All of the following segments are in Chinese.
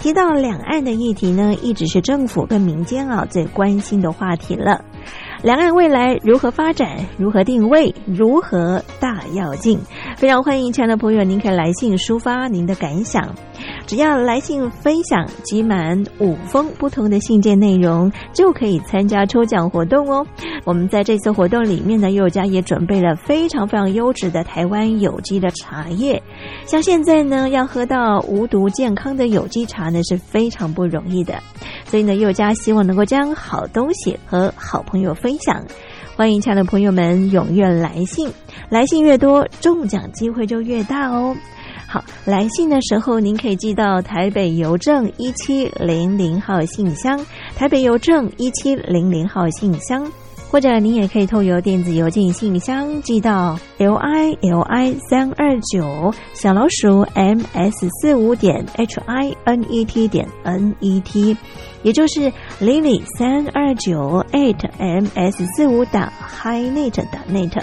提到两岸的议题呢，一直是政府跟民间啊最关心的话题了。两岸未来如何发展？如何定位？如何大跃进？非常欢迎亲爱的朋友，您可以来信抒发您的感想。只要来信分享集满五封不同的信件内容，就可以参加抽奖活动哦。我们在这次活动里面呢，佑家也准备了非常非常优质的台湾有机的茶叶。像现在呢，要喝到无毒健康的有机茶呢，是非常不容易的。所以呢，佑家希望能够将好东西和好朋友分享。欢迎亲爱的朋友们踊跃来信，来信越多，中奖机会就越大哦。好，来信的时候您可以寄到台北邮政一七零零号信箱，台北邮政一七零零号信箱，或者您也可以透过电子邮件信箱寄到 l i l i 三二九小老鼠 m s 四五点 h i n e t 点 n e t，也就是 lily 三二九 eight m s 四五打 h i n e t 打 net。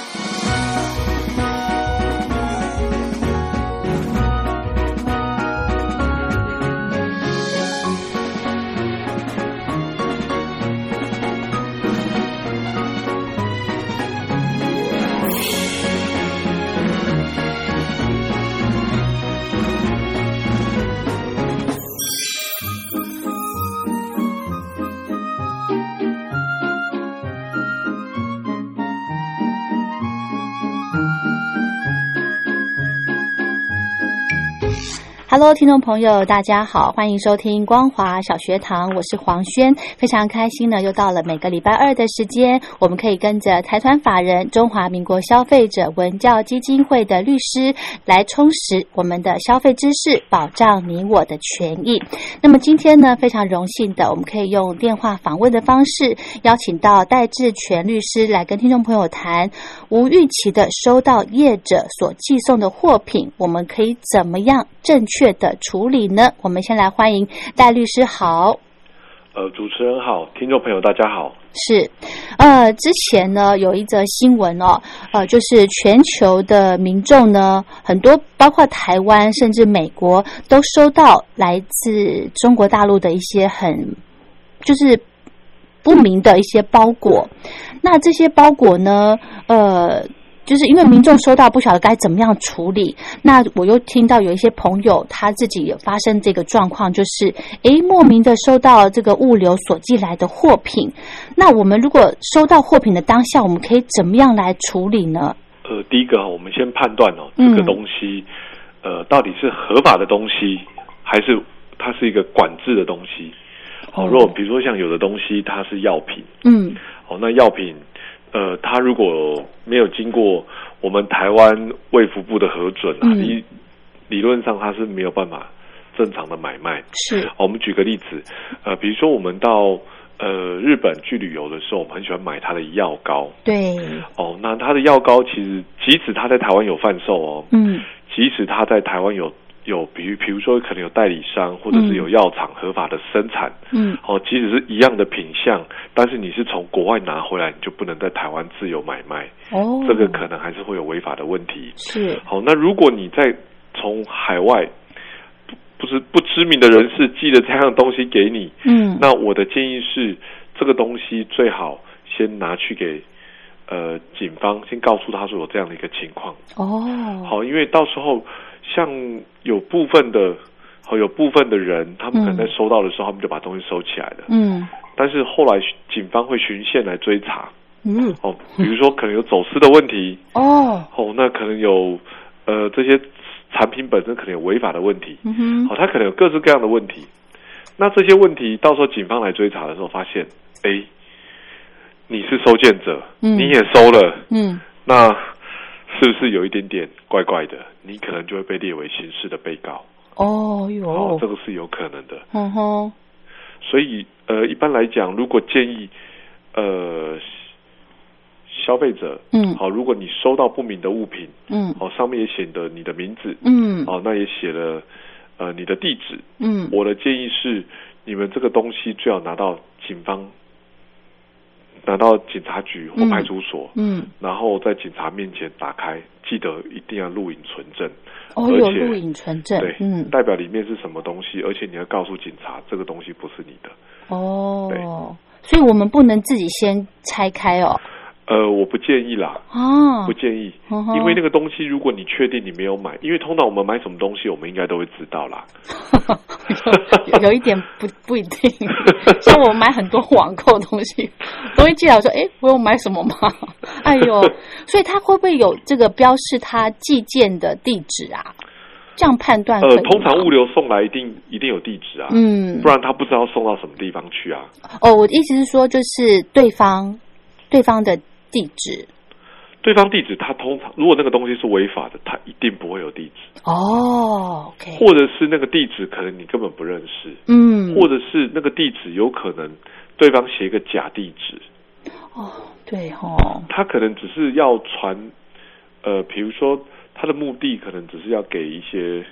Hello，听众朋友，大家好，欢迎收听光华小学堂，我是黄轩，非常开心呢，又到了每个礼拜二的时间，我们可以跟着财团法人中华民国消费者文教基金会的律师来充实我们的消费知识，保障你我的权益。那么今天呢，非常荣幸的，我们可以用电话访问的方式，邀请到戴志全律师来跟听众朋友谈，无预期的收到业者所寄送的货品，我们可以怎么样正确？的处理呢？我们先来欢迎戴律师好。呃，主持人好，听众朋友大家好。是，呃，之前呢有一则新闻哦，呃，就是全球的民众呢，很多包括台湾甚至美国都收到来自中国大陆的一些很就是不明的一些包裹。那这些包裹呢，呃。就是因为民众收到不晓得该怎么样处理，那我又听到有一些朋友他自己也发生这个状况，就是诶莫名的收到这个物流所寄来的货品，那我们如果收到货品的当下，我们可以怎么样来处理呢？呃，第一个我们先判断哦，这个东西呃到底是合法的东西，还是它是一个管制的东西？哦，如果比如说像有的东西它是药品，嗯，哦，那药品。呃，他如果没有经过我们台湾卫福部的核准啊，嗯理理论上他是没有办法正常的买卖。是，好我们举个例子，呃，比如说我们到呃日本去旅游的时候，我们很喜欢买它的药膏。对，哦，那它的药膏其实即使它在台湾有贩售哦，嗯即使它在台湾有有，比如比如说可能有代理商或者是有药厂合法的生产，嗯，哦，即使是一样的品相，但是你是从国外拿回来，你就不能在台湾自由买卖，哦，这个可能还是会有违法的问题。是，好，那如果你在从海外不不是不知名的人士寄了这样的东西给你，嗯，那我的建议是，这个东西最好先拿去给呃警方，先告诉他说有这样的一个情况。哦，好，因为到时候像有部分的，好有部分的人，他们可能在收到的时候，他们就把东西收起来了。嗯。但是后来警方会循线来追查，嗯，哦，比如说可能有走私的问题，哦，哦，那可能有呃这些产品本身可能有违法的问题，嗯哼，好、它可能有各式各样的问题。那这些问题到时候警方来追查的时候，发现，哎，你是收件者，嗯。你也收了，嗯，那是不是有一点点怪怪的？你可能就会被列为刑事的被告。哦哦哟，，这个是有可能的。嗯哼，所以呃，一般来讲，如果建议呃消费者，嗯好、如果你收到不明的物品，嗯哦，上面也写的你的名字，嗯哦，那也写了呃你的地址。嗯，我的建议是，你们这个东西最好拿到警方，拿到警察局或嗯。派出所，嗯，然后在警察面前打开，记得一定要录影存证。哦，有录影存证对，，嗯，代表里面是什么东西，而且你要告诉警察这个东西不是你的。哦，所以我们不能自己先拆开哦，呃，我不建议啦，哦不，建议，因为那个东西，如果你确定你没有买，因为通常我们买什么东西，我们应该都会知道啦。有有一点不不一定，像我买很多网购的东西，都会记得说，哎，我有买什么吗？哎呦，所以他会不会有这个标示他寄件的地址啊？这样判断呃，通常物流送来一定一定有地址啊，嗯不，然他不知道送到什么地方去啊。哦，我的意思是说，就是对方对方的地址。对方地址，他通常如果那个东西是违法的，他一定不会有地址，哦或者是那个地址可能你根本不认识，嗯，或者是那个地址有可能对方写一个假地址，哦，对哦，他可能只是要传，呃，比如说他的目的可能只是要给一些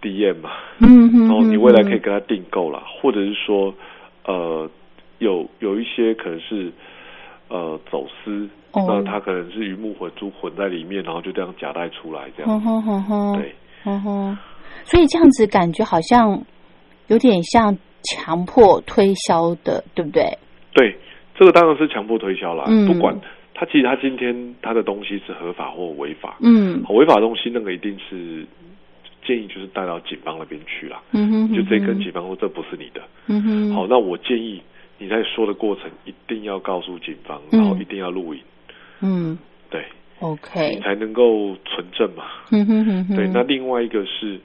DM 嘛，嗯哼，然后你未来可以嗯跟他订购啦，或者是说，呃，有有一些可能是呃走私，哦。那他可能是鱼目混珠混在里面，然后就这样夹带出来这样，哼哼哼，对，所以这样子感觉好像有点像强迫推销的，对不对？对，这个当然是强迫推销啦，嗯。不管他其实他今天他的东西是合法或违法，嗯。好违法的东西那个一定是建议就是带到警方那边去啦，嗯哼，就直接跟警方说这不是你的，嗯哼，好，那我建议你在说的过程一定要告诉警方，嗯。然后一定要录影，嗯。对。，OK，你才能够存证嘛。嗯哼哼哼，对，那另外一个是，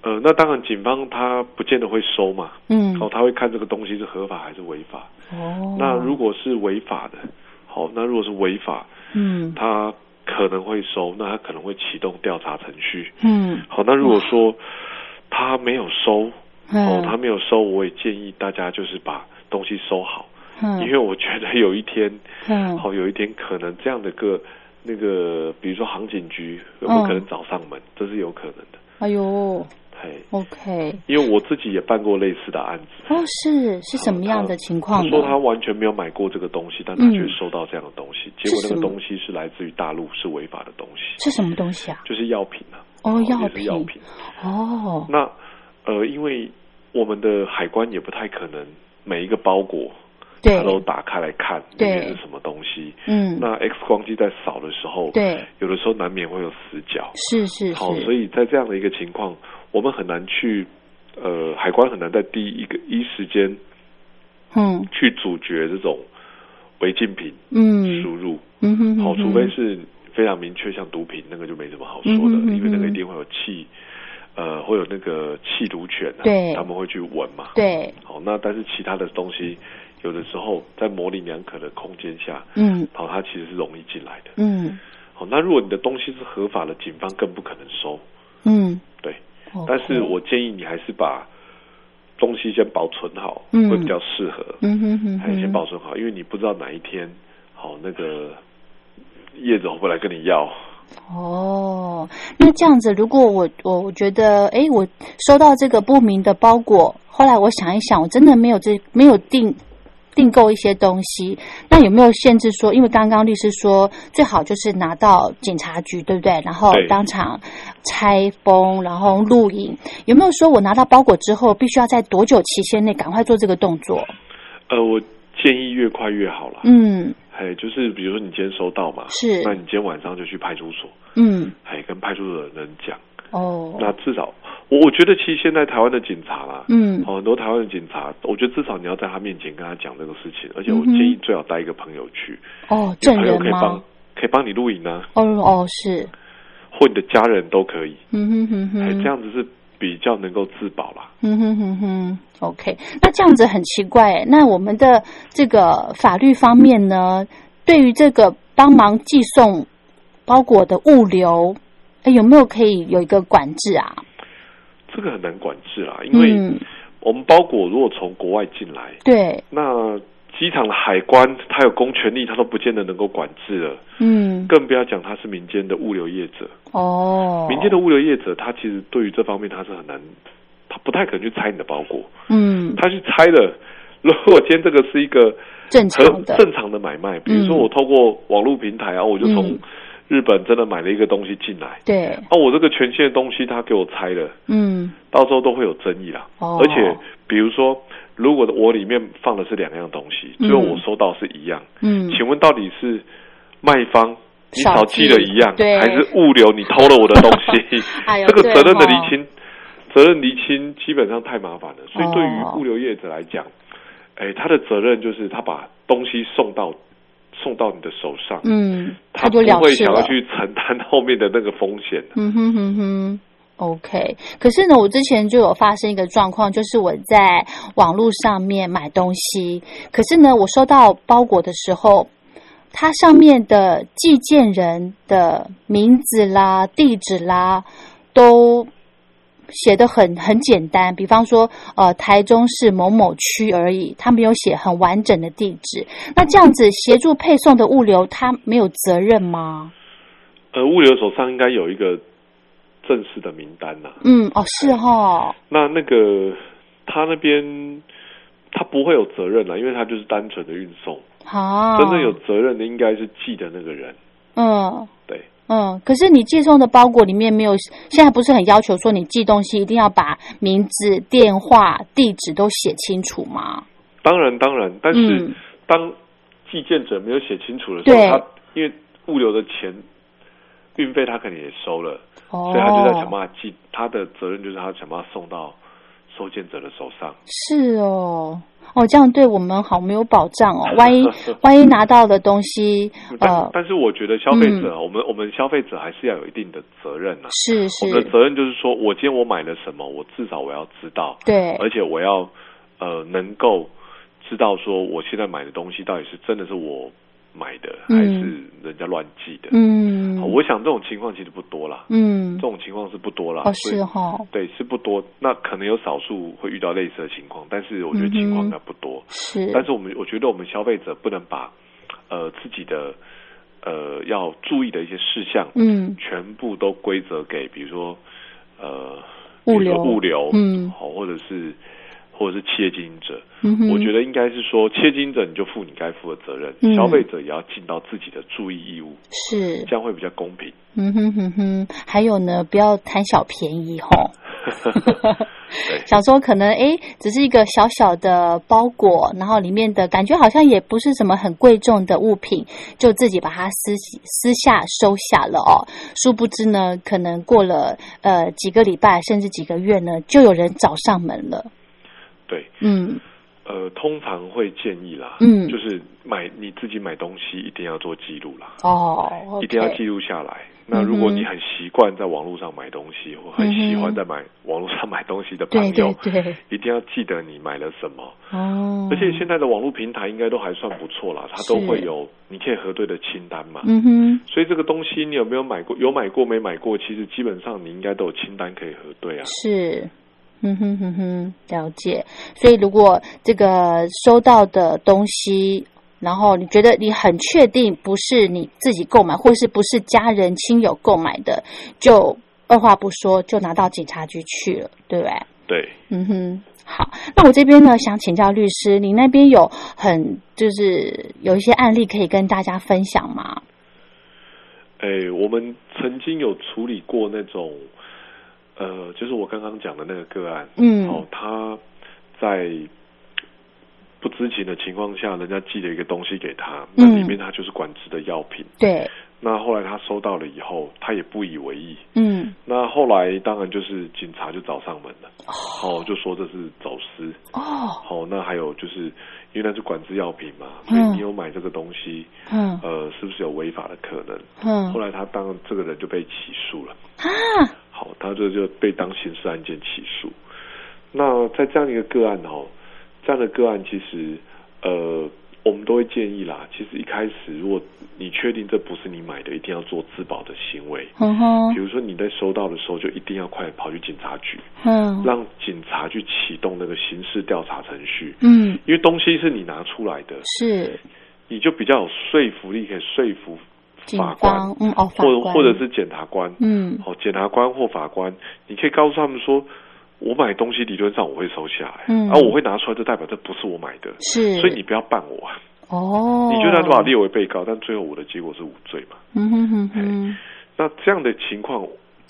呃，那当然警方他不见得会收嘛，嗯。哦，他会看这个东西是合法还是违法。哦，那如果是违法的，好，那如果是违法，嗯。他可能会收，那他可能会启动调查程序。嗯。好，那如果说他没有收，哦，嗯他没有收，我也建议大家就是把东西收好，嗯因为我觉得有一天，嗯好，有一天可能这样的个那个，比如说航警局有没有可能找上门，这是有可能的。哎呦嘿，，OK，因为我自己也办过类似的案子。哦，是是什么样的情况呢？他说他完全没有买过这个东西，但他嗯却收到这样的东西，结果那个东西是来自于大陆，是违法的东西，是什么东西啊？就是药品啊。哦，药品。哦，那呃，因为我们的海关也不太可能每一个包裹对。它都打开来看里面是什么东西。嗯，那 X 光机在扫的时候，对，有的时候难免会有死角。是是好，所，以在这样的一个情况，我们很难去，呃，海关很难在第一个一时间嗯。去阻绝这种违禁品嗯。输入。嗯哼，好，嗯除非是非常明确，像毒品那个就没什么好说的，因为那个一定会有气，呃，会有那个气毒犬、啊，对他们会去闻嘛。对，好，那但是其他的东西，有的时候在模棱两可的空间下，嗯好，它其实是容易进来的。嗯好，那如果你的东西是合法的，警方更不可能收。嗯，对但是我建议你还是把东西先保存好，嗯会比较适合。嗯哼哼先，保存好，因为你不知道哪一天，好那个业者会不会来跟你要。哦，那这样子，如果我我我觉得，哎，我收到这个不明的包裹，后来我想一想，我真的没有这没有订订购一些东西，那有没有限制说？因为刚刚律师说，最好就是拿到警察局，对不对？然后当场拆封，然后录影，有没有说我拿到包裹之后，必须要在多久期限内赶快做这个动作？呃，我建议越快越好了。嗯哎，就是比如说你今天收到嘛，是那你今天晚上就去派出所，嗯，哎，跟派出所的人讲。哦，那至少，我我觉得其实现在台湾的警察啦，嗯哦，很多台湾的警察，我觉得至少你要在他面前跟他讲这个事情，而且我建议最好带一个朋友去，哦，你朋友证人吗可以帮？可以帮你录影呢、哦哦是，或你的家人都可以，嗯哼哼哼，哎，这样子是比较能够自保啦。嗯哼哼哼，OK，那这样子很奇怪。那我们的这个法律方面呢，对于这个帮忙寄送包裹的物流，诶有没有可以有一个管制啊？这个很难管制啊，因为嗯，我们包裹如果从国外进来，对，那机场的海关他有公权力，他都不见得能够管制了，嗯，更不要讲他是民间的物流业者。哦，民间的物流业者，他其实对于这方面他是很难，他不太可能去拆你的包裹，嗯，他去拆了。如果今天这个是一个正常的，正常的买卖，比如说嗯我透过网络平台啊，我就从嗯。日本真的买了一个东西进来，对，啊，我这个权限的东西他给我拆了，嗯，到时候都会有争议啦。哦。而且比如说，如果我里面放的是两样东西，嗯最后我收到是一样，嗯，请问到底是卖方你少少寄了一样，对还是物流你偷了我的东西？这个责任的厘清，责任厘清基本上太麻烦了。所以对于哦物流业者来讲，哎，他的责任就是他把东西送到送到你的手上，嗯，他不会。想要去承担后面的那个风险。嗯哼哼哼，OK。可是呢，我之前就有发生一个状况，就是我在网络上面买东西，可是呢，我收到包裹的时候，它上面的寄件人的名字啦、地址啦，都写的很很简单，比方说，呃，台中市某某区而已，他没有写很完整的地址。那这样子协助配送的物流，他没有责任吗？呃，物流手上应该有一个正式的名单呐、嗯，哦，是哈、那那个他那边他不会有责任了，因为他就是单纯的运送。好，真正有责任的应该是寄的那个人。嗯。对，嗯，可是你寄送的包裹里面没有，现在不是很要求说你寄东西一定要把名字、电话、地址都写清楚吗？当然当然，但是嗯。当寄件者没有写清楚的时候，对。他因为物流的钱运费他肯定也收了，哦，所以他就在想办法寄，他的责任就是他想办法送到收件者的手上。是哦，哦，这样对我们好没有保障哦。万一万一拿到的东西，但呃，但是我觉得消费者，我们我们消费者还是要有一定的责任啊。是是我们的是，责任就是说，我今天我买了什么，我至少我要知道，对，而且我要呃能够知道说我现在买的东西到底是真的是我买的，嗯还是人家乱寄的。嗯我想这种情况其实不多啦，嗯这，种情况是不多啦。哦是哈，对，是不多。那可能有少数会遇到类似的情况，但是我觉得情况应该不多。是，但是我们我觉得我们消费者不能把呃自己的呃要注意的一些事项，嗯全部都归责给比如说呃物流物流，嗯好，或者是或者是企业经营者。嗯，我觉得应该是说，企业经营者你就负你该负的责任，嗯消费者也要尽到自己的注意义务，是这样会比较公平。嗯哼哼哼，还有呢，不要贪小便宜吼。想说可能哎，只是一个小小的包裹，然后里面的感觉好像也不是什么很贵重的物品，就自己把它私私下收下了哦。殊不知呢，可能过了呃几个礼拜甚至几个月呢，就有人找上门了。对，嗯呃，通常会建议啦，嗯就是买你自己买东西一定要做记录啦，哦，一定要记录下来。那如果你很习惯在网络上买东西，或很喜欢在买网络上买东西的朋对友，对对，一定要记得你买了什么。哦，而且现在的网络平台应该都还算不错啦，它都是会有你可以核对的清单嘛。嗯哼，所以这个东西你有没有买过？有买过没买过？其实基本上你应该都有清单可以核对啊。是。嗯哼哼哼，了解。所以如果这个收到的东西，然后你觉得你很确定不是你自己购买，或是不是家人亲友购买的，就二话不说就拿到警察局去了，对不对？对，嗯哼，好，那我这边呢想请教律师，你那边有很就是有一些案例可以跟大家分享吗？哎，我们曾经有处理过那种，呃，就是我刚刚讲的那个个案，嗯。哦，他在不知情的情况下，人家寄了一个东西给他，那嗯。里面他就是管制的药品。对，那后来他收到了以后，他也不以为意。嗯，那后来当然就是警察就找上门了，哦，就说这是走私。哦，好、那还有就是因为那是管制药品嘛，嗯。所以你有买这个东西，嗯。呃，是不是有违法的可能？嗯。后来他当然这个人就被起诉了，啊，好，他这就被当刑事案件起诉。那在这样一个个案哦，这样的个案其实呃，我们都会建议啦，其实一开始如果你确定这不是你买的，一定要做自保的行为。嗯哼比，如说你在收到的时候，就一定要快跑去警察局，嗯让警察去启动那个刑事调查程序。嗯，因为东西是你拿出来的，是你就比较有说服力，可以说服警法官，嗯哦，法或者官。或者是检察官，嗯。哦，检察官或法官，你可以告诉他们说，我买东西理论上我会收下来，嗯。而、我会拿出来，就代表这不是我买的，是，所以你不要办我。啊，哦，你就让他把我列为被告，但最后我的结果是无罪嘛。嗯哼哼哼，那这样的情况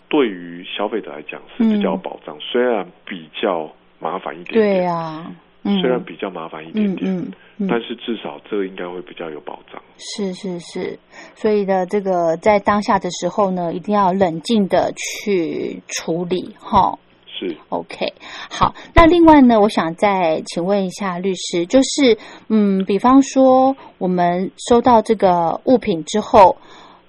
对于消费者来讲是比较有保障，虽然比较麻烦一点点，对啊，嗯，虽然比较麻烦一点点，但是至少这个应该会比较有保障。是是是，所以呢，这个在当下的时候呢，一定要冷静的去处理哈。是 OK，好，那另外呢，我想再请问一下律师，就是嗯，比方说我们收到这个物品之后，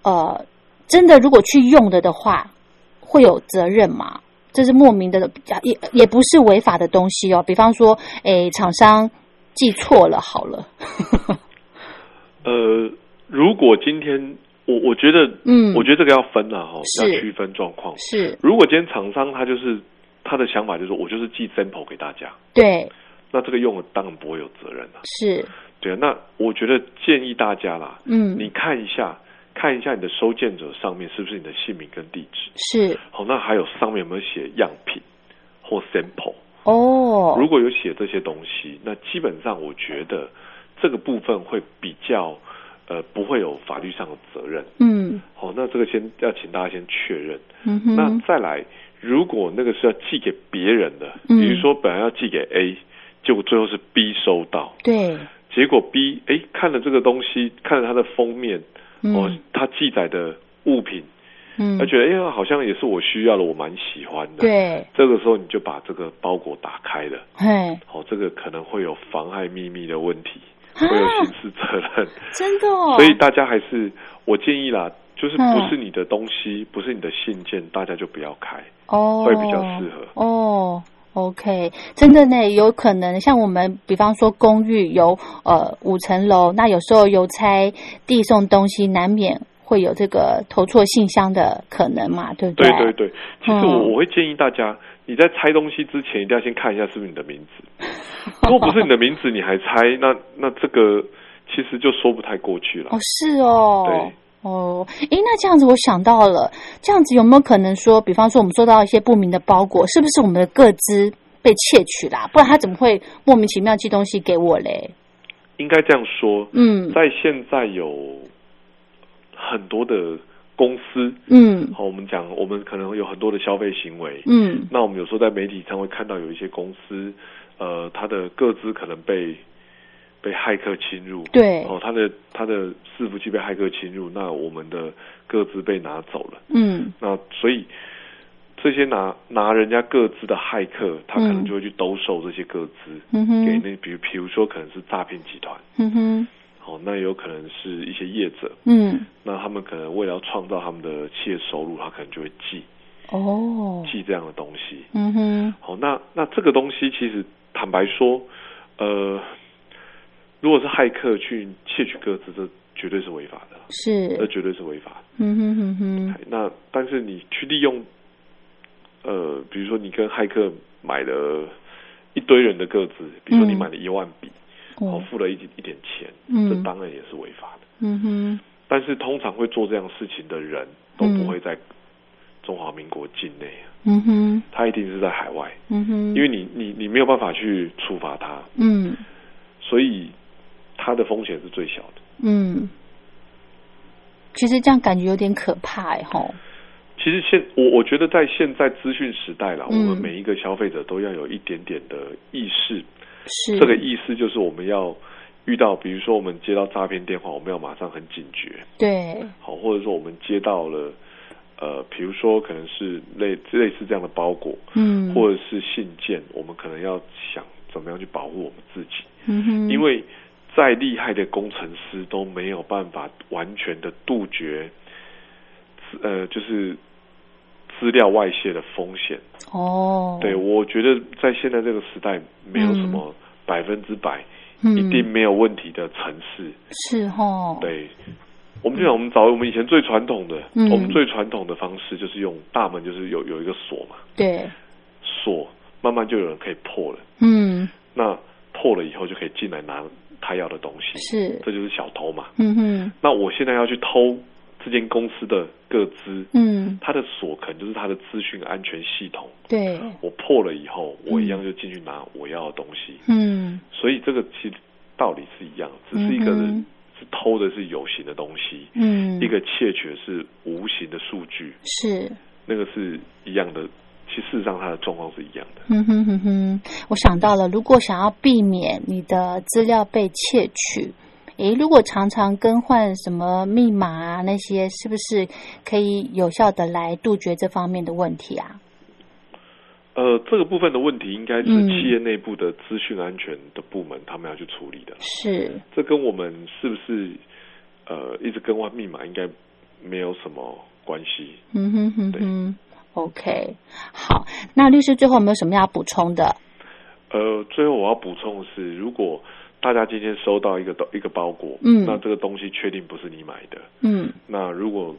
呃，真的如果去用了的话，会有责任吗？这是莫名的，也也不是违法的东西哦。比方说，诶，厂商记错了，好了，呃，如果今天我我觉得，嗯。我觉得这个要分了哈，是。要区分状况。是。如果今天厂商他就是他的想法就是我就是寄 sample 给大家，对，那这个用了当然不会有责任了。是，对啊，那我觉得建议大家啦，嗯，你看一下看一下你的收件者上面是不是你的姓名跟地址，是。好，那还有上面有没有写样品或 sample？哦，如果有写这些东西，那基本上我觉得这个部分会比较呃不会有法律上的责任。嗯。好，那这个先要请大家先确认。嗯哼，那再来，如果那个是要寄给别人的，嗯。比如说本来要寄给 A，结果最后是 B 收到，对，结果 B 哎看了这个东西，看了它的封面，哦嗯，它记载的物品，嗯他，觉得哎呀好像也是我需要的，我蛮喜欢的。，对，这个时候你就把这个包裹打开了。对，哦，这个可能会有妨害秘密的问题，啊会有刑事责任，真的哦，所以大家还是我建议啦，就是嗯不是你的东西，不是你的信件，大家就不要开。哦，会比较适合哦。OK，真的呢，有可能像我们，比方说公寓有呃五层楼，那有时候邮差递送东西，难免会有这个投错信箱的可能嘛，对不对对对对，其实我嗯我会建议大家，你在拆东西之前，一定要先看一下是不是你的名字。如果不是你的名字，你还拆，那那这个其实就说不太过去了哦，。是哦，对。哦，诶，那这样子我想到了，这样子有没有可能说，比方说我们收到一些不明的包裹，是不是我们的个资被窃取啦？不然他怎么会莫名其妙寄东西给我嘞？应该这样说，嗯在现在有很多的公司，嗯。好，我们讲，我们可能有很多的消费行为，嗯。那我们有时候在媒体上会看到有一些公司，呃，它的各资可能被被骇客侵入，对。哦，他的他的伺服器被骇客侵入，那我们的各资被拿走了，嗯。那所以这些拿拿人家各资的骇客，他可能嗯。就会去兜售这些各资、嗯哼，给那，比如比如说可能是诈骗集团，嗯哼，哦，哦，那有可能是一些业者，嗯，那他们可能为了要创造他们的企业收入，他可能就会寄哦，寄这样的东西。嗯哼，好，那那这个东西其实坦白说，呃，如果是骇客去窃取各自，这绝对是违法的，是。这，绝对是违法的。嗯哼哼。哼，那但是你去利用，呃，比如说你跟骇客买了一堆人的个资，比如说你嗯。买了一万笔，哦哦，，付了一一点钱，嗯这当然也是违法的。嗯哼，但是通常会做这样事情的人都不会在中华民国境内啊，嗯哼，他一定是在海外，嗯哼，因为你你你没有办法去处罚他，嗯所以他的风险是最小的。嗯，其实这样感觉有点可怕哎吼，其实现我我觉得在现在资讯时代了，嗯我们每一个消费者都要有一点点的意识。是。这个意思就是我们要遇到，比如说我们接到诈骗电话，我们要马上很警觉，对，好，或者说我们接到了呃，比如说可能是类类似这样的包裹，嗯，或者是信件，我们可能要想怎么样去保护我们自己，嗯哼，因为再厉害的工程师都没有办法完全的杜绝，呃，就是资料外泄的风险。哦，对，我觉得在现在这个时代，没有什么百分之百、嗯一定没有问题的城市。是哦，，对，我们就想我们找我们以前最传统的，嗯我们最传统的方式就是用大门，就是有有一个锁嘛，对，锁慢慢就有人可以破了。嗯，那破了以后就可以进来拿他要的东西，是，这就是小偷嘛。嗯哼，那我现在要去偷这间公司的各资，嗯，它的锁可能就是它的资讯安全系统。对，我破了以后，我一样就进去拿我要的东西。嗯，所以这个其实道理是一样，只是一个嗯人是偷的是有形的东西，嗯，一个窃取的是无形的数据，是。那个是一样的。其实事实上它的状况是一样的。嗯哼哼哼，我想到了，如果想要避免你的资料被窃取，诶，如果常常更换什么密码啊，那些是不是可以有效的来杜绝这方面的问题啊？呃，这个部分的问题应该是嗯企业内部的资讯安全的部门他们要去处理的。是，这跟我们是不是呃一直更换密码应该没有什么关系。嗯哼哼哼，OK，好，那律师最后有没有什么要补充的？呃，最后我要补充的是，如果大家今天收到一个东一个包裹，嗯。那这个东西确定不是你买的，嗯。那如果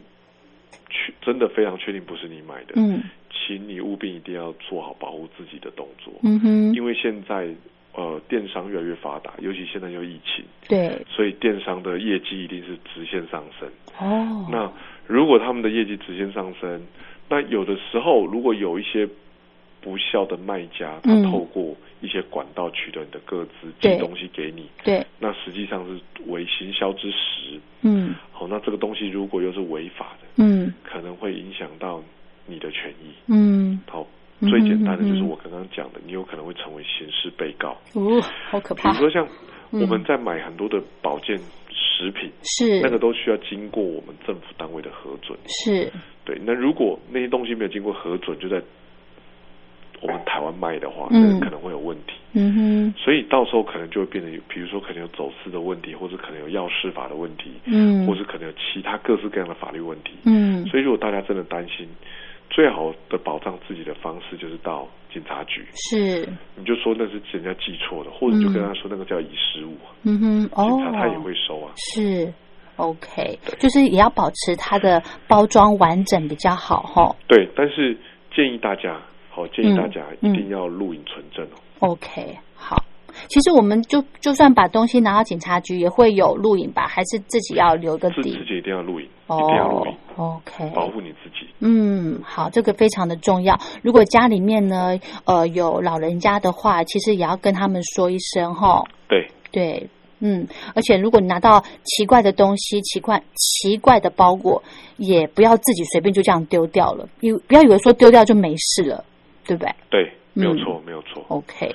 确真的非常确定不是你买的，嗯。请你务必一定要做好保护自己的动作，嗯哼，因为现在呃电商越来越发达，尤其现在又疫情，对，所以电商的业绩一定是直线上升。哦，那如果他们的业绩直线上升，那有的时候如果有一些不孝的卖家，他嗯。透过一些管道取得你的个资，寄东西给你，对，那实际上是为行销之实。嗯。好，那这个东西如果又是违法的，嗯。可能会影响到你的权益。嗯，好，嗯最简单的就是我刚刚讲的，你有可能会成为刑事被告。哦，好可怕。比如，说像嗯。我们在买很多的保健食品，是。那个都需要经过我们政府单位的核准。是，对，那如果那些东西没有经过核准，就在我们台湾卖的话，嗯。那可能会有问题。嗯哼，所以到时候可能就会变得，比如说可能有走私的问题，或者可能有药事法的问题，嗯，或是可能有其他各式各样的法律问题。嗯。所以如果大家真的担心，最好的保障自己的方式就是到警察局，是，你就说那是人家记错的，或者你就跟他说那个叫遗失物，嗯哼，哦，警察他也会收啊。是。OK，就是也要保持它的包装完整比较好哈。对，但是建议大家，好，建议大家嗯一定要录影存证哦。OK，好。其实我们就就算把东西拿到警察局，也会有录影吧？还是自己要留个底自自？己一定要录影，一定要录影，哦，OK，保护你自己。嗯，好，这个非常的重要。如果家里面呢，呃，有老人家的话，其实也要跟他们说一声哈。对，对，嗯，而且如果你拿到奇怪的东西、奇怪奇怪的包裹，也不要自己随便就这样丢掉了，以不要以为说丢掉就没事了，对不对对，没有嗯错，没有错。？OK。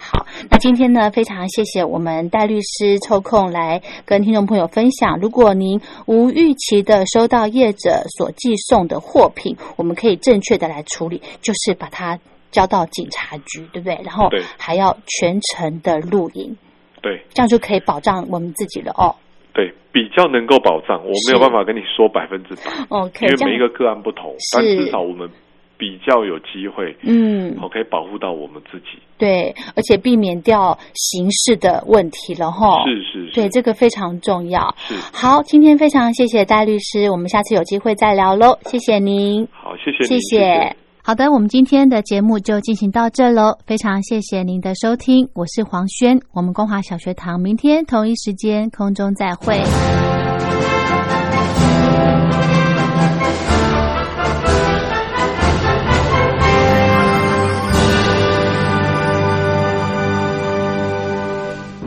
好，那今天呢，非常谢谢我们戴律师抽空来跟听众朋友分享。如果您无预期的收到业者所寄送的货品，我们可以正确的来处理，就是把它交到警察局，对不对？然后对还要全程的录影。对这样就可以保障我们自己了哦。对，比较能够保障，我没有办法跟你说百分之百，OK，因为每一个个案不同，但至少我们比较有机会，嗯，好可以保护到我们自己。对，而且避免掉刑事的问题了哈。是是是，对，这个非常重要。是好，今天非常谢谢戴律师，我们下次有机会再聊喽，谢谢您。好，谢谢谢您，谢。好的，我们今天的节目就进行到这喽，非常谢谢您的收听，我是黄轩，我们光华小学堂明天同一时间空中再会。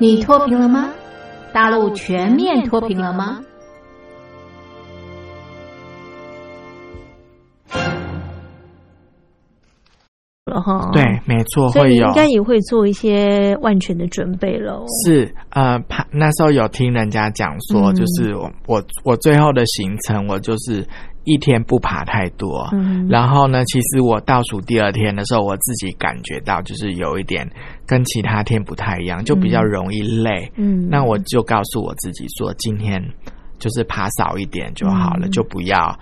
你脱贫了吗？大陆全面脱贫了吗？了哈，对，没错，所以会有你应该也会做一些万全的准备喽。是呃，怕那时候有听人家讲说，嗯就是我我我最后的行程，我就是一天不爬太多。嗯然后呢，其实我倒数第二天的时候，我自己感觉到就是有一点跟其他天不太一样，就比较容易累。嗯那我就告诉我自己说，今天就是爬少一点就好了，嗯就不要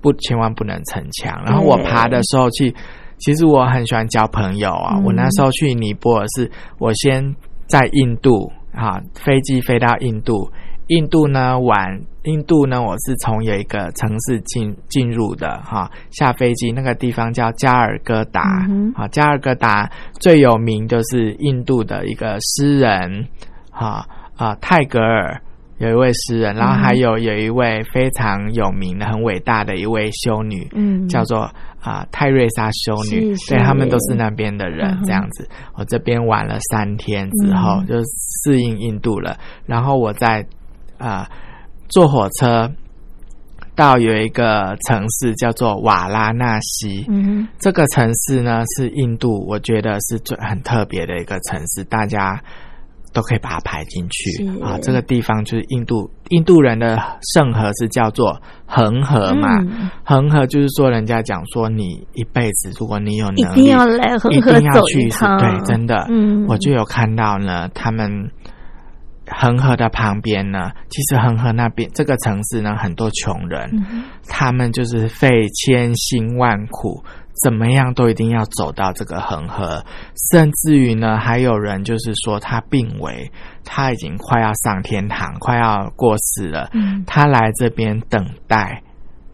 不千万不能逞强。然后我爬的时候去，其实我很喜欢交朋友啊。嗯我那时候去尼泊尔是，我先在印度啊，飞机飞到印度，印度呢玩，印度呢我是从有一个城市进进入的哈、下飞机那个地方叫加尔各答，嗯啊，加尔各答最有名就是印度的一个诗人，哈啊泰戈尔。有一位诗人，然后还有有一位非常有名的、很伟大的一位修女，嗯叫做啊、泰瑞莎修女，是是对他们都是那边的人，嗯这样子。我这边玩了三天之后，嗯就适应印度了。然后我在啊、坐火车到有一个城市叫做瓦拉纳西，嗯这个城市呢是印度，我觉得是最很特别的一个城市，大家都可以把它排进去。是。啊。这个地方就是印度，印度人的圣河是叫做恒河嘛。嗯。恒河就是说，人家讲说，你一辈子如果你有能力，定要来恒一河走定要去一次，一趟，对，真的，嗯。我就有看到呢，他们恒河的旁边呢，其实恒河那边这个城市呢，很多穷人，嗯他们就是费千辛万苦，怎么样都一定要走到这个恒河，甚至于呢，还有人就是说他病危，他已经快要上天堂，快要过世了，嗯他来这边等待。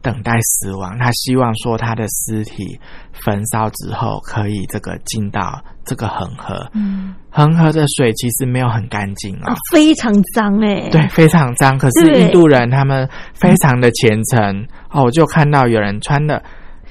等待死亡，他希望说他的尸体焚烧之后可以这个进到这个恒河。嗯，恒河的水其实没有很干净哦啊，，非常脏哎，对，非常脏。可是印度人他们非常的虔诚哦，我就看到有人穿的，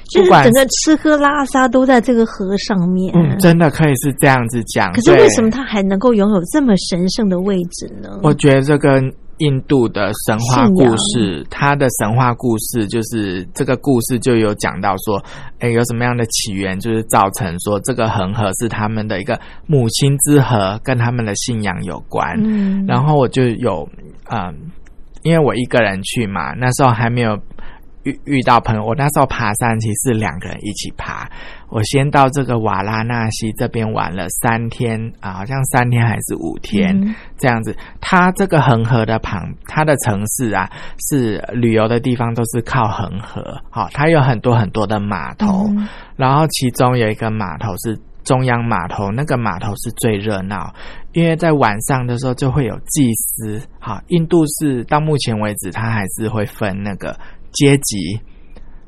就是整个吃喝拉撒都在这个河上面。嗯，真的可以是这样子讲。可是为什么它还能够拥有这么神圣的位置呢？我觉得这跟印度的神话故事，它的神话故事就是这个故事就有讲到说，哎，有什么样的起源，就是造成说这个恒河是他们的一个母亲之河，跟他们的信仰有关。嗯，然后我就有嗯，因为我一个人去嘛，那时候还没有遇遇到朋友。我那时候爬山其实是两个人一起爬。我先到这个瓦拉纳西这边玩了三天啊，好像三天还是五天、嗯这样子。它这个恒河的旁，它的城市啊，是旅游的地方都是靠恒河，好、它有很多很多的码头，嗯然后其中有一个码头是中央码头，那个码头是最热闹，因为在晚上的时候就会有祭司。好，印度是到目前为止，它还是会分那个阶级。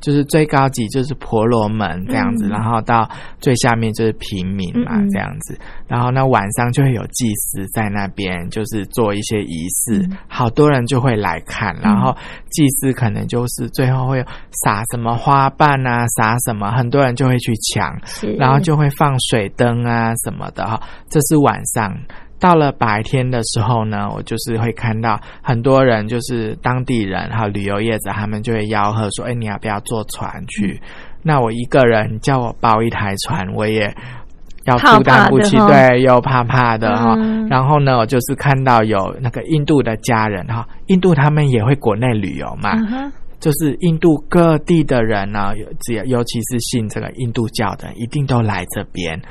就是最高级就是婆罗门这样子，嗯然后到最下面就是平民嘛这样子，然后呢晚上就会有祭司在那边，就是做一些仪式，嗯好多人就会来看，然后祭司可能就是最后会撒什么花瓣啊，撒什么，很多人就会去抢，然后就会放水灯啊什么的哈。这是晚上。到了白天的时候呢，我就是会看到很多人，就是当地人还有旅游业者，他们就会吆喝说：“哎，你要不要坐船去？”那我一个人叫我包一台船，我也要负担不起，对，又怕怕的哈。嗯然后呢，我就是看到有那个印度的家人哈，印度他们也会国内旅游嘛，嗯就是印度各地的人呢，有只要尤其是信这个印度教的，一定都来这边。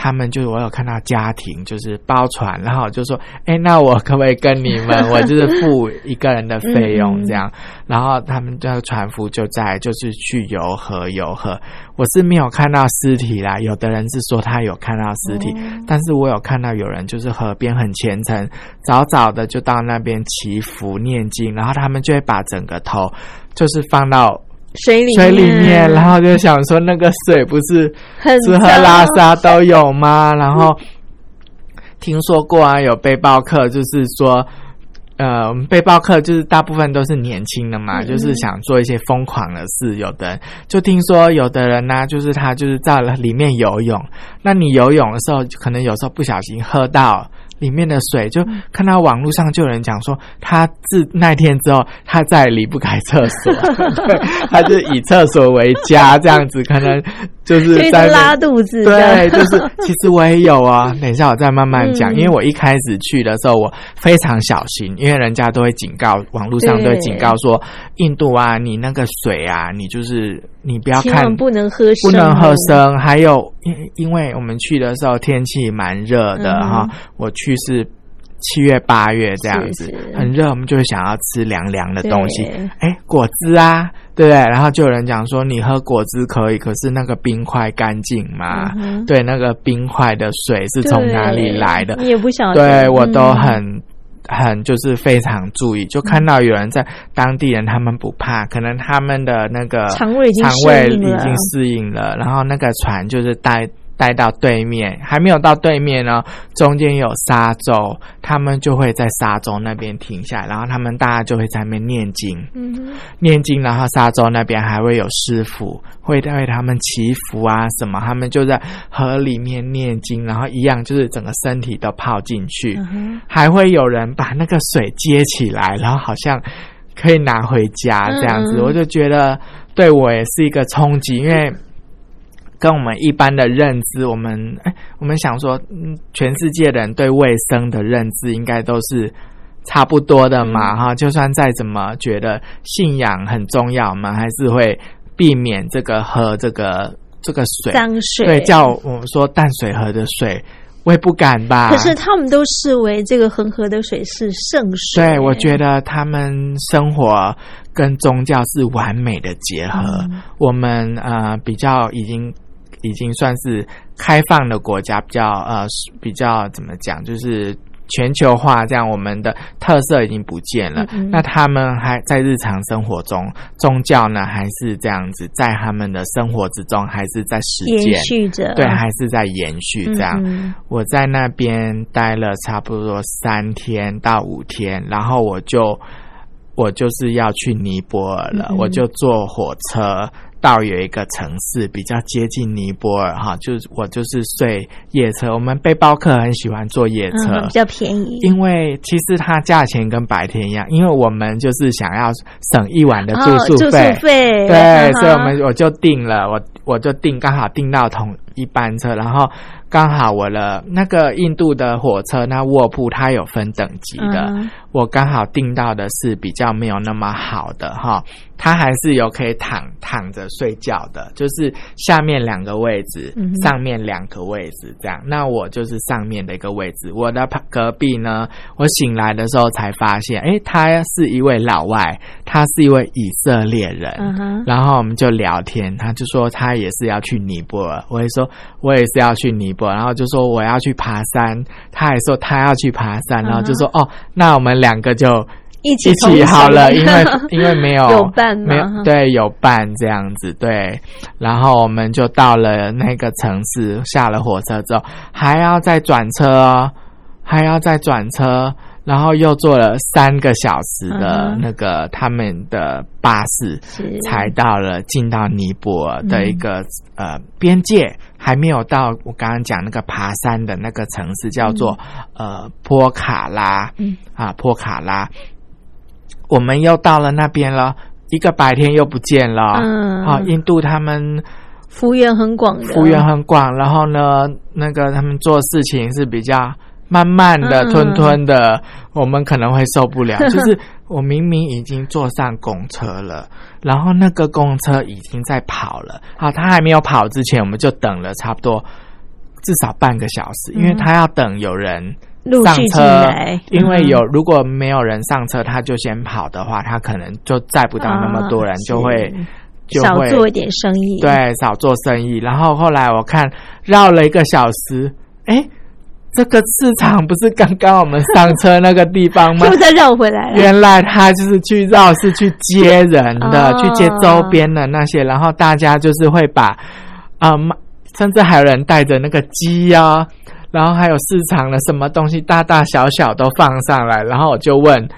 他们就我有看到家庭就是包船，然后就说，哎，那我可不可以跟你们？我就是付一个人的费用这样。然后他们这个船夫就在就是去游河游河。我是没有看到尸体啦，有的人是说他有看到尸体，但是我有看到有人就是河边很虔诚，早早的就到那边祈福念经，然后他们就会把整个头就是放到。水里水里面，然后就想说那个水不是吃喝拉撒都有吗？然后听说过啊，有背包客就是说，呃，背包客就是大部分都是年轻的嘛，就是想做一些疯狂的事。有的就听说有的人呢，就是他就是在里面游泳，那你游泳的时候，可能有时候不小心喝到。里面的水，就看到网络上就有人讲说，他自那天之后，他再离不开厕所，对，他就以厕所为家，这样子可能就是在拉肚子。对，就是其实我也有啊，等一下我再慢慢讲，因为我一开始去的时候我非常小心，因为人家都会警告，网络上都会警告说，印度啊，你那个水啊，你就是你不要看，不能喝，不能喝生，还有因因为我们去的时候天气蛮热的哈，我去。是七月八月这样子，很热，我们就会想要吃凉凉的东西。哎，果汁啊，对不对？然后就有人讲说，你喝果汁可以，可是那个冰块干净吗？对，那个冰块的水是从哪里来的？你也不晓得。对我都很很就是非常注意，就看到有人在当地人，他们不怕，可能他们的那个肠胃肠胃已经适应了，然后那个船就是带。带到对面，还没有到对面呢，中间有沙洲，他们就会在沙洲那边停下，然后他们大家就会在那边念经，嗯，念经，然后沙洲那边还会有师傅会为他们祈福啊什么，他们就在河里面念经，然后一样就是整个身体都泡进去，还会有人把那个水接起来，然后好像可以拿回家这样子，我就觉得对我也是一个冲击，因为。跟我们一般的认知，我们哎，我们想说，嗯，全世界人对卫生的认知应该都是差不多的嘛，哈，就算再怎么觉得信仰很重要我们，还是会避免这个喝这个这个水，脏水，对，叫我们说淡水河的水，我也不敢吧。可是他们都视为这个恒河的水是圣水，对我觉得他们生活跟宗教是完美的结合，我们呃比较已经。已经算是开放的国家，比较呃比较怎么讲，就是全球化这样，我们的特色已经不见了。那他们还在日常生活中，宗教呢还是这样子，在他们的生活之中还是在实践，延续着，对，还是在延续这样。我在那边待了差不多三天到五天，然后我就我就是要去尼泊尔了，我就坐火车。到有一个城市比较接近尼泊尔哈，就是我就是睡夜车。我们背包客很喜欢坐夜车，比较便宜。因为其实它价钱跟白天一样，因为我们就是想要省一晚的住宿费，对，所以我们我就订了，我我就订刚好订到同一班车，然后。刚好我的那个印度的火车，那卧铺它有分等级的，我刚好订到的是比较没有那么好的哈，它还是有可以躺躺着睡觉的，就是下面两个位置，上面两个位置这样。那我就是上面的一个位置，我的隔壁呢，我醒来的时候才发现，哎，他是一位老外，他是一位以色列人，然后我们就聊天，他就说他也是要去尼泊尔，我也说我也是要去尼泊。然后就说我要去爬山，他还说他要去爬山，然后就说哦，那我们两个就一起一起好了，因为因为没有 有伴，没有对有伴这样子对，然后我们就到了那个城市，下了火车之后还要再转车，还要再转车。然后又坐了三个小时的那个他们的巴士，才到了进到尼泊尔的一个呃边界，还没有到我刚刚讲那个爬山的那个城市，叫做呃坡卡拉，啊坡卡拉，我们又到了那边了，一个白天又不见了，嗯。啊印度他们幅员很广，幅员很广，然后呢那个他们做事情是比较。慢慢的吞吞的，我们可能会受不了。就是我明明已经坐上公车了，然后那个公车已经在跑了。好，他还没有跑之前，我们就等了差不多至少半个小时，因为他要等有人上车。来，因为有嗯。如果没有人上车，他就先跑的话，他可能就载不到那么多人，啊就会就会少做一点生意，对，少做生意。然后后来我看绕了一个小时，哎，这个市场不是刚刚我们上车那个地方吗就？再绕回来了。原来他就是去绕，是去接人的，哦去接周边的那些，然后大家就是会把啊、妈甚至还有人带着那个鸡啊，然后还有市场的什么东西，大大小小都放上来，然后我就问。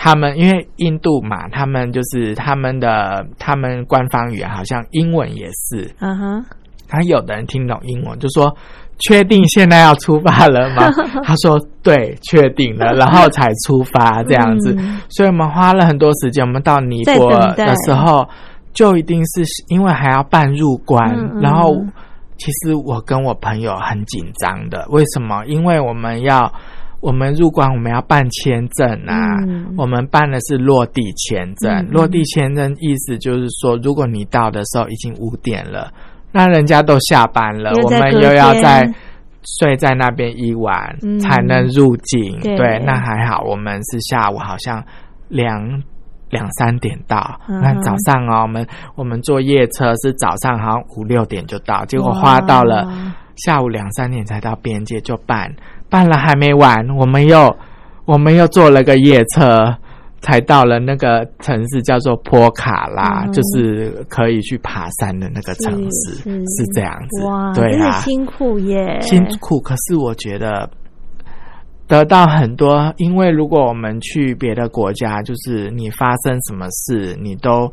他们因为印度嘛，他们就是他们的他们官方语言好像英文也是，啊哈，他有的人听懂英文，就说确定现在要出发了吗？他说对，确定了，然后才出发这样子。嗯所以我们花了很多时间。我们到尼泊尔的时候，就一定是因为还要办入关，然后其实我跟我朋友很紧张的。为什么？因为我们要。我们入关，我们要办签证啊。嗯我们办的是落地签证，落地签证意思就是说，如果你到的时候已经五点了，那人家都下班了，我们又要天再睡在那边一晚、嗯才能入境。对那还好，我们是下午好像两两三点到。嗯那早上哦，我们我们坐夜车是早上好像五六点就到，结果花到了下午两三点才到边界就办，办了还没完，我们又我们又坐了个夜车。才到了那个城市叫做坡卡拉，嗯就是可以去爬山的那个城市，是这样子。哇，对啊，辛苦耶，辛苦，可是我觉得得到很多，因为如果我们去别的国家，就是你发生什么事，你都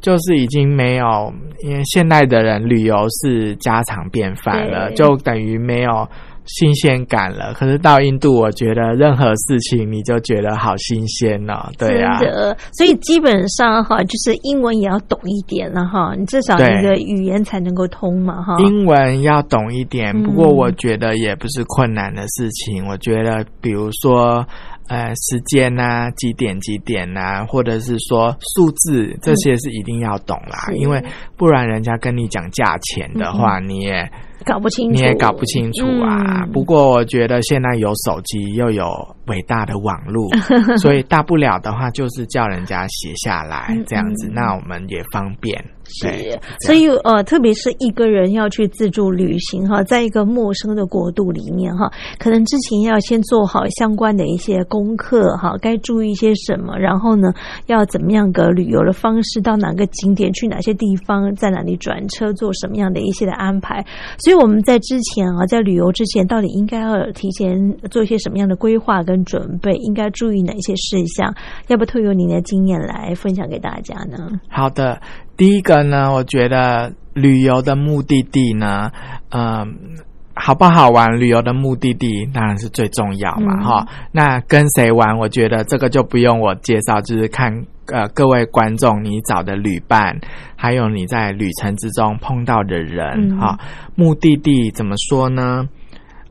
就是已经没有，因为现代的人旅游是家常便饭了，就等于没有。新鲜感了，可是到印度，我觉得任何事情你就觉得好新鲜哦，对呀、真的，所以基本上哈，就是英文也要懂一点了哈，你至少你的语言才能够通嘛哈。英文要懂一点，嗯不过我觉得也不是困难的事情。我觉得，比如说，呃，时间呐、几点几点呐、或者是说数字，这些是一定要懂啦，是因为不然人家跟你讲价钱的话，你也搞不清楚，你也搞不清楚啊。嗯不过我觉得现在有手机，又有伟大的网络，所以大不了的话就是叫人家写下来嗯这样子，嗯那我们也方便。是，所以呃，特别是一个人要去自助旅行哈，在一个陌生的国度里面哈，可能之前要先做好相关的一些功课哈，该注意一些什么，然后呢，要怎么样个旅游的方式，到哪个景点，去哪些地方，在哪里转车，做什么样的一些的安排。所以我们在之前啊，在旅游之前，到底应该要提前做一些什么样的规划跟准备，应该注意哪些事项？要不透过您的经验来分享给大家呢？好的，第一个呢，我觉得旅游的目的地呢，嗯、好不好玩？旅游的目的地当然是最重要嘛，嗯哈、那跟谁玩？我觉得这个就不用我介绍，就是看呃各位观众你找的旅伴，还有你在旅程之中碰到的人，嗯哈、目的地怎么说呢？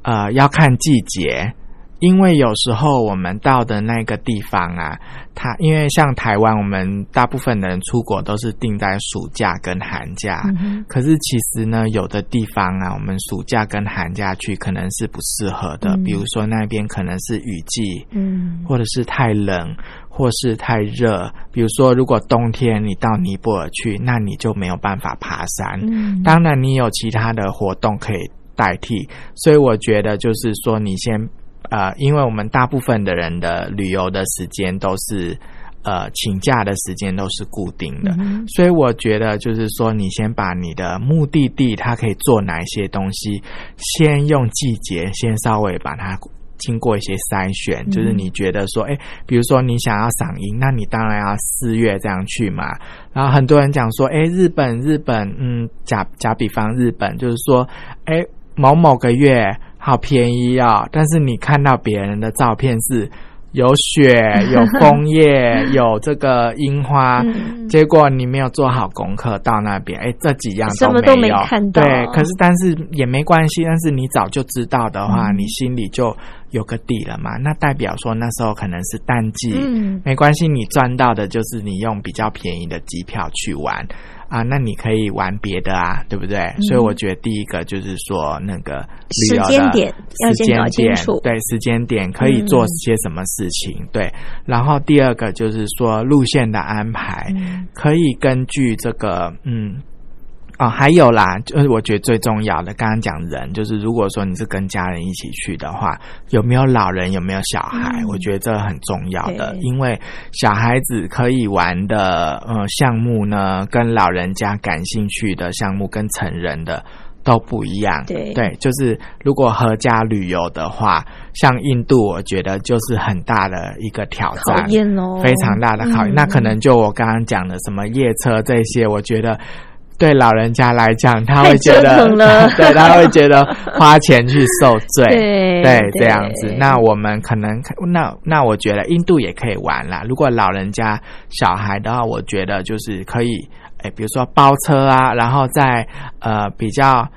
呃，要看季节。因为有时候我们到的那个地方啊，它因为像台湾，我们大部分的人出国都是定在暑假跟寒假。嗯可是其实呢，有的地方啊，我们暑假跟寒假去可能是不适合的。嗯比如说那边可能是雨季，嗯或者是太冷，或是太热。比如说，如果冬天你到尼泊尔去，那你就没有办法爬山。嗯当然，你有其他的活动可以代替，所以我觉得就是说，你先呃，因为我们大部分的人的旅游的时间都是呃请假的时间都是固定的，嗯所以我觉得就是说，你先把你的目的地它可以做哪一些东西，先用季节先稍微把它。经过一些筛选，嗯就是你觉得说，哎、比如说你想要赏樱，那你当然要四月这样去嘛。然后很多人讲说，哎，日本，日本，嗯，假假比方日本，就是说，哎，某某个月好便宜啊、但是你看到别人的照片是有雪、有枫叶、有这个樱花，嗯。结果你没有做好功课，到那边，哎，这几样什么都没没有看到。对，可是但是也没关系，但是你早就知道的话，嗯。你心里就有个底了嘛，那代表说那时候可能是淡季，嗯。没关系，你赚到的就是你用比较便宜的机票去玩啊，那你可以玩别的啊，对不对？所以我觉得第一个就是说那个时间点时间点对时间点可以做嗯些什么事情，对。然后第二个就是说路线的安排，嗯可以根据这个嗯。哦，还有啦，就是我觉得最重要的，刚刚讲人，就是如果说你是跟家人一起去的话，有没有老人，有没有小孩，嗯我觉得这很重要的，因为小孩子可以玩的呃项目呢，跟老人家感兴趣的项目跟成人的都不一样。对对，就是如果合家旅游的话，像印度，我觉得就是很大的一个挑战，考验哦非常大的考验。嗯那可能就我刚刚讲的什么夜车这些，我觉得。对老人家来讲，他会觉得 对，他会觉得花钱去受罪，对对，对这样子。那我们可能，那那我觉得印度也可以玩啦。如果老人家小孩的话，我觉得就是可以，哎，比如说包车啊，然后在呃比较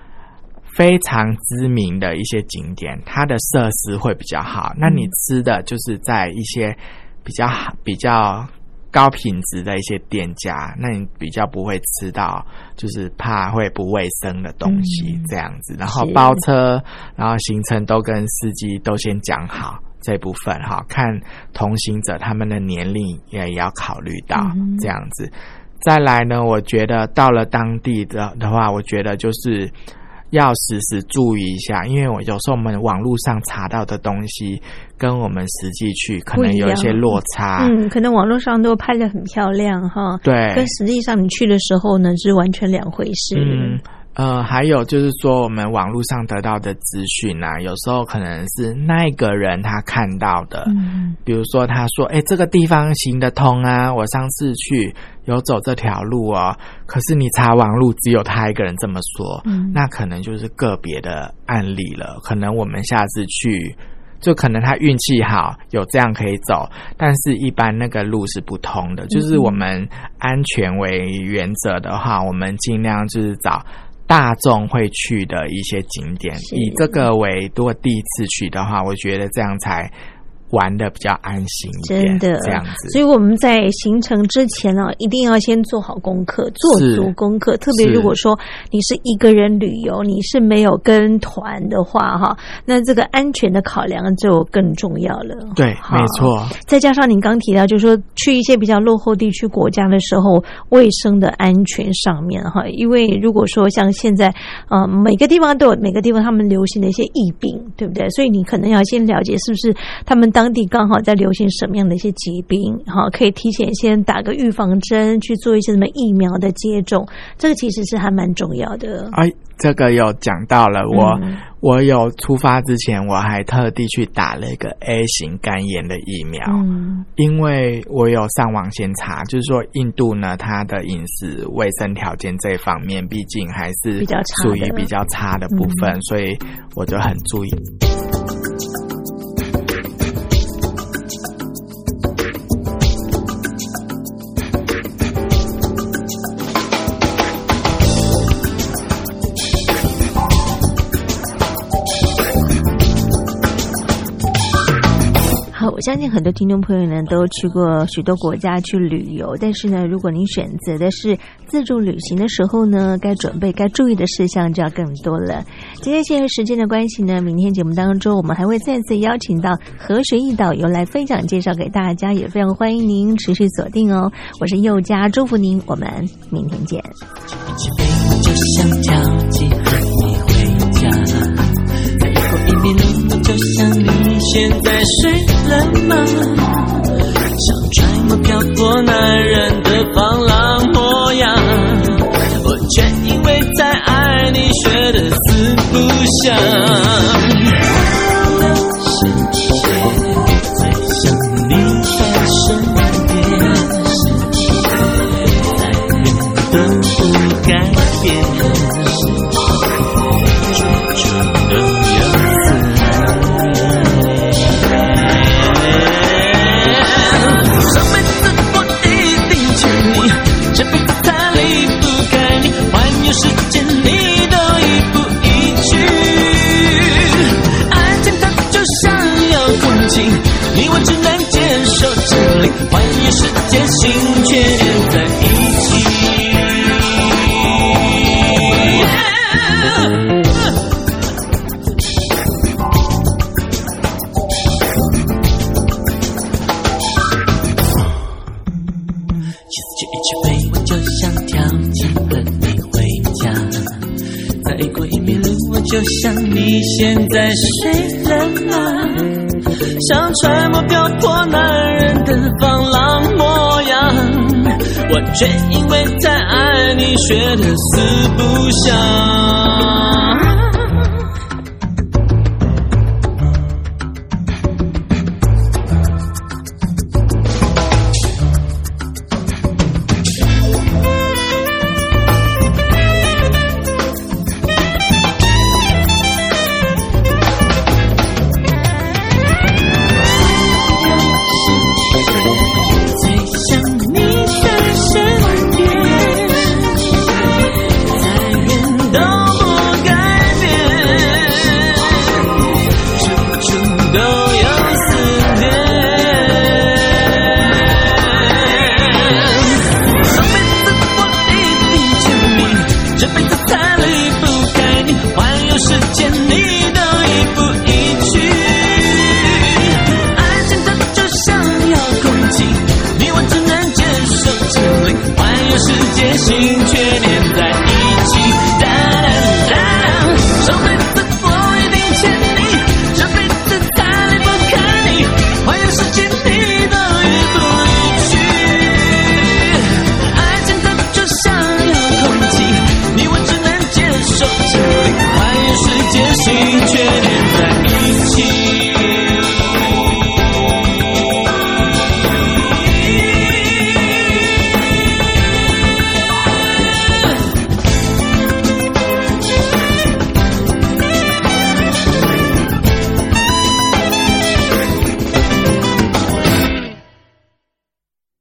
非常知名的一些景点，它的设施会比较好。那你吃的就是在一些比较好、比较高品质的一些店家，那你比较不会吃到就是怕会不卫生的东西嗯这样子。然后包车，然后行程都跟司机都先讲好。这部分哈，看同行者他们的年龄也要考虑到嗯这样子。再来呢，我觉得到了当地的的话，我觉得就是要时时注意一下，因为我有时候我们网络上查到的东西跟我们实际去可能有一些落差。嗯，可能网络上都拍的很漂亮哈，对，跟实际上你去的时候呢是完全两回事。嗯，呃，还有就是说，我们网络上得到的资讯啊，有时候可能是那个人他看到的，嗯，比如说他说，哎，这个地方行得通啊，我上次去有走这条路哦，可是你查网络只有他一个人这么说，嗯那可能就是个别的案例了，可能我们下次去。就可能他运气好，有这样可以走，但是一般那个路是不通的。就是我们安全为原则的话，我们尽量就是找大众会去的一些景点，以这个为如果第一次去的话，我觉得这样才玩的比较安心一点，真的这样子。所以我们在行程之前呢、一定要先做好功课，做足功课。特别如果说你是一个人旅游，你是没有跟团的话，哈，那这个安全的考量就更重要了。对，没错，再加上您刚提到，就是说去一些比较落后地区国家的时候，卫生的安全上面哈，因为如果说像现在，呃，每个地方都有每个地方他们流行的一些疫病，对不对？所以你可能要先了解是不是他们当地刚好在流行什么样的一些疾病，哈，可以提前先打个预防针，去做一些什么疫苗的接种，这个其实是还蛮重要的。哎，这个有讲到了，我、嗯我有出发之前，我还特地去打了一个 A 型肝炎的疫苗。嗯，因为我有上网先查，就是说印度呢，它的饮食卫生条件这一方面，毕竟还是比较差属于比较差的部分，所以我就很注意。相信很多听众朋友呢都去过许多国家去旅游，但是呢，如果您选择的是自助旅行的时候呢，该准备、该注意的事项就要更多了。今天因为时间的关系呢，明天节目当中我们还会再次邀请到和学义导游来分享介绍给大家，也非常欢迎您持续锁定哦。我是佑佳，祝福您，我们明天见。就像交集和你回家，现在睡了吗？想揣摩漂泊男人的放浪模样，我却因为在爱你学得四不像。却因为太爱你，学着四不像。